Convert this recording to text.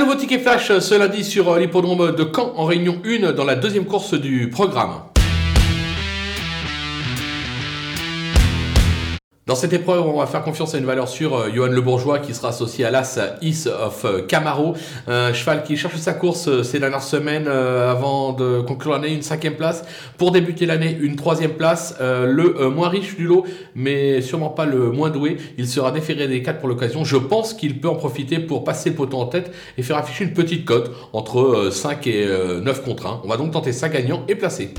Nouveau ticket flash ce lundi sur l'hippodrome de Caen en réunion 1 dans la deuxième course du programme. Dans cette épreuve, on va faire confiance à une valeur sûre, euh, Johan Le Bourgeois, qui sera associé à l'As Is of euh, Camaro. Un cheval qui cherche sa course euh, ces dernières semaines avant de conclure l'année, une cinquième place. Pour débuter l'année, une troisième place. le moins riche du lot, mais sûrement pas le moins doué. Il sera déféré des quatre pour l'occasion. Je pense qu'il peut en profiter pour passer le poteau en tête et faire afficher une petite cote entre 5 et 9 contre 1. On va donc tenter ça gagnant et placé.